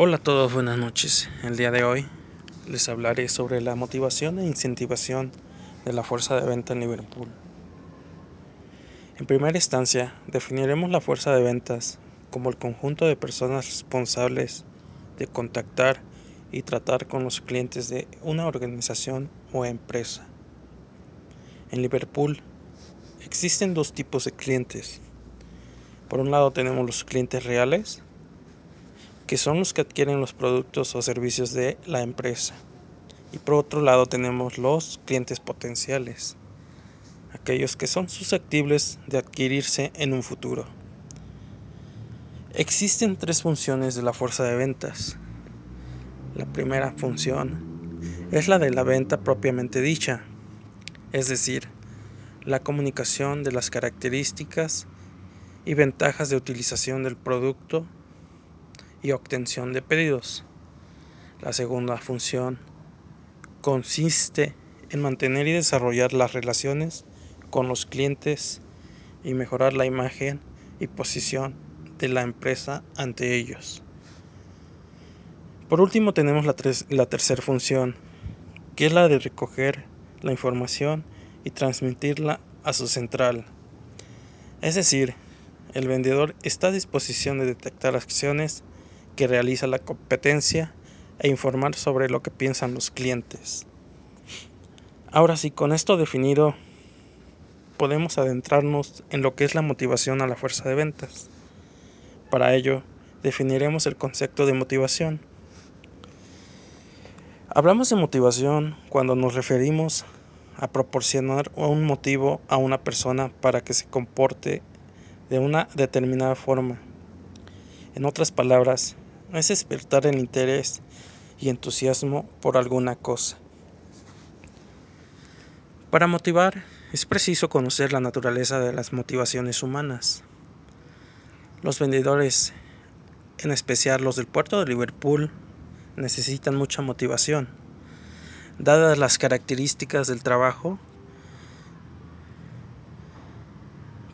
Hola a todos, buenas noches. El día de hoy les hablaré sobre la motivación e incentivación de la fuerza de venta en Liverpool. En primera instancia, definiremos la fuerza de ventas como el conjunto de personas responsables de contactar y tratar con los clientes de una organización o empresa. En Liverpool existen dos tipos de clientes. Por un lado tenemos los clientes reales, que son los que adquieren los productos o servicios de la empresa. Y por otro lado tenemos los clientes potenciales, aquellos que son susceptibles de adquirirse en un futuro. Existen tres funciones de la fuerza de ventas. La primera función es la de la venta propiamente dicha, es decir, la comunicación de las características y ventajas de utilización del producto obtención de pedidos. La segunda función consiste en mantener y desarrollar las relaciones con los clientes y mejorar la imagen y posición de la empresa ante ellos. Por último tenemos la, la tercera función, que es la de recoger la información y transmitirla a su central. Es decir, el vendedor está a disposición de detectar acciones que realiza la competencia e informar sobre lo que piensan los clientes. Ahora sí, con esto definido, podemos adentrarnos en lo que es la motivación a la fuerza de ventas. Para ello, definiremos el concepto de motivación. Hablamos de motivación cuando nos referimos a proporcionar un motivo a una persona para que se comporte de una determinada forma. En otras palabras, es despertar el interés y entusiasmo por alguna cosa. Para motivar es preciso conocer la naturaleza de las motivaciones humanas. Los vendedores, en especial los del puerto de Liverpool, necesitan mucha motivación. Dadas las características del trabajo,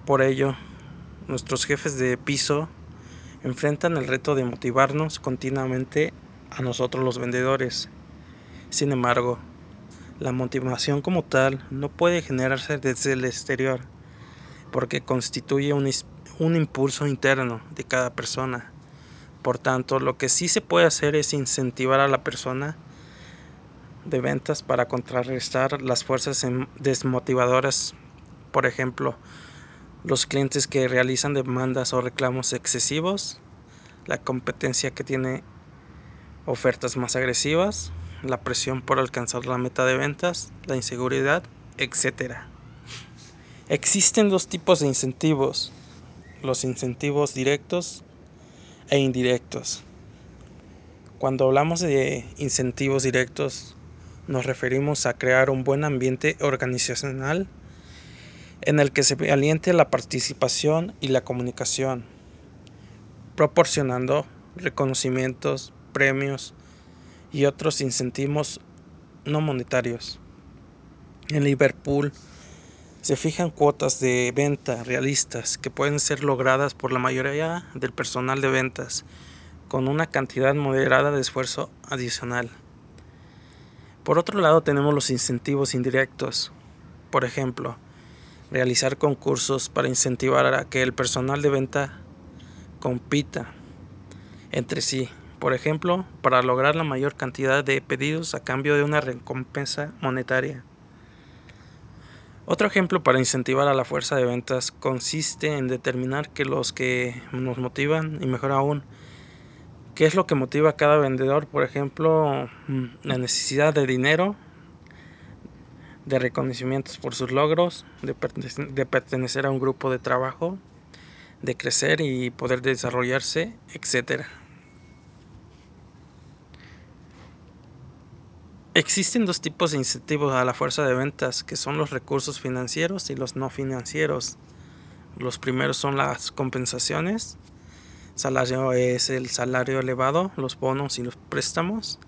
por ello, nuestros jefes de piso enfrentan el reto de motivarnos continuamente a nosotros los vendedores. Sin embargo, la motivación como tal no puede generarse desde el exterior, porque constituye un, un, impulso interno de cada persona. Por tanto, lo que sí se puede hacer es incentivar a la persona de ventas para contrarrestar las fuerzas desmotivadoras. Por ejemplo, los clientes que realizan demandas o reclamos excesivos, la competencia que tiene ofertas más agresivas, la presión por alcanzar la meta de ventas, la inseguridad, etc. Existen dos tipos de incentivos, los incentivos directos e indirectos. Cuando hablamos de incentivos directos, nos referimos a crear un buen ambiente organizacional en el que se aliente la participación y la comunicación, proporcionando reconocimientos, premios y otros incentivos no monetarios. En Liverpool se fijan cuotas de venta realistas que pueden ser logradas por la mayoría del personal de ventas con una cantidad moderada de esfuerzo adicional. Por otro lado tenemos los incentivos indirectos. Por ejemplo, realizar concursos para incentivar a que el personal de venta compita entre sí, por ejemplo, para lograr la mayor cantidad de pedidos a cambio de una recompensa monetaria. Otro ejemplo para incentivar a la fuerza de ventas consiste en determinar que los que nos motivan y mejor aún, qué es lo que motiva a cada vendedor, por ejemplo, mm, la necesidad de dinero, de reconocimientos por sus logros, de, pertenecer a un grupo de trabajo, de crecer y poder desarrollarse, etc. Existen dos tipos de incentivos a la fuerza de ventas, que son los recursos financieros y los no financieros. Los primeros son las compensaciones, salario es el salario elevado, los bonos y los préstamos.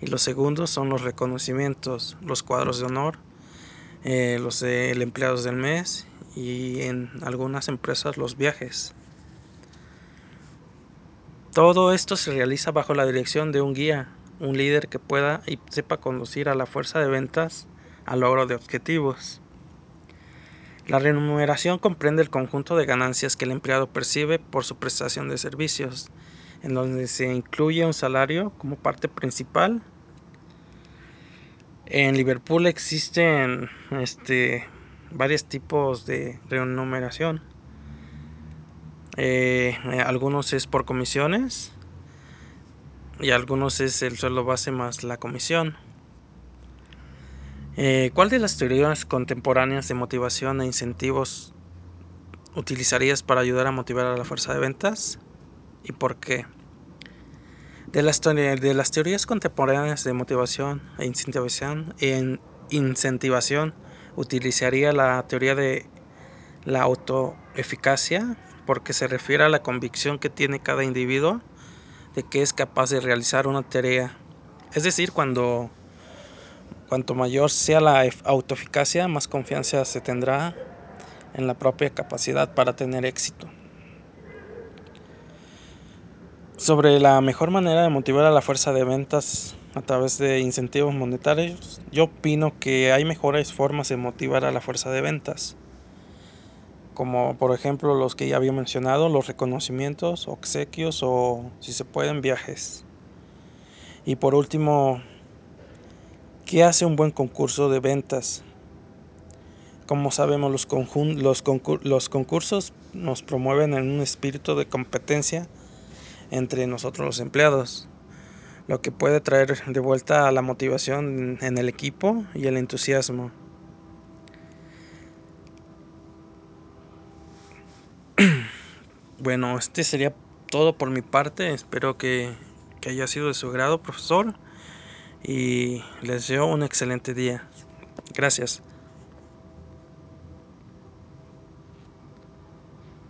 Y los segundos son los reconocimientos, los cuadros de honor, eh, los empleados del mes y en algunas empresas los viajes. Todo esto se realiza bajo la dirección de un guía, un líder que pueda y sepa conducir a la fuerza de ventas al logro de objetivos. La remuneración comprende el conjunto de ganancias que el empleado percibe por su prestación de servicios, en donde se incluye un salario como parte principal. En Liverpool existen este, varios tipos de remuneración. Eh, algunos es por comisiones y algunos es el sueldo base más la comisión. Eh, ¿Cuál de las teorías contemporáneas de motivación e incentivos utilizarías para ayudar a motivar a la fuerza de ventas? ¿Y por qué? De las, teorías contemporáneas de motivación e incentivación, en incentivación utilizaría la teoría de la autoeficacia porque se refiere a la convicción que tiene cada individuo de que es capaz de realizar una tarea. Es decir, cuando Cuanto mayor sea la autoeficacia, más confianza se tendrá en la propia capacidad para tener éxito. Sobre la mejor manera de motivar a la fuerza de ventas a través de incentivos monetarios, yo opino que hay mejores formas de motivar a la fuerza de ventas, como por ejemplo los que ya había mencionado, los reconocimientos, obsequios o si se pueden viajes. Y por último, ¿Qué hace un buen concurso de ventas? Como sabemos, los, los, los concursos nos promueven en un espíritu de competencia entre nosotros los empleados, lo que puede traer de vuelta la motivación en el equipo y el entusiasmo. Bueno, este sería todo por mi parte. Espero que, que haya sido de su grado, profesor y les deseo un excelente día. Gracias.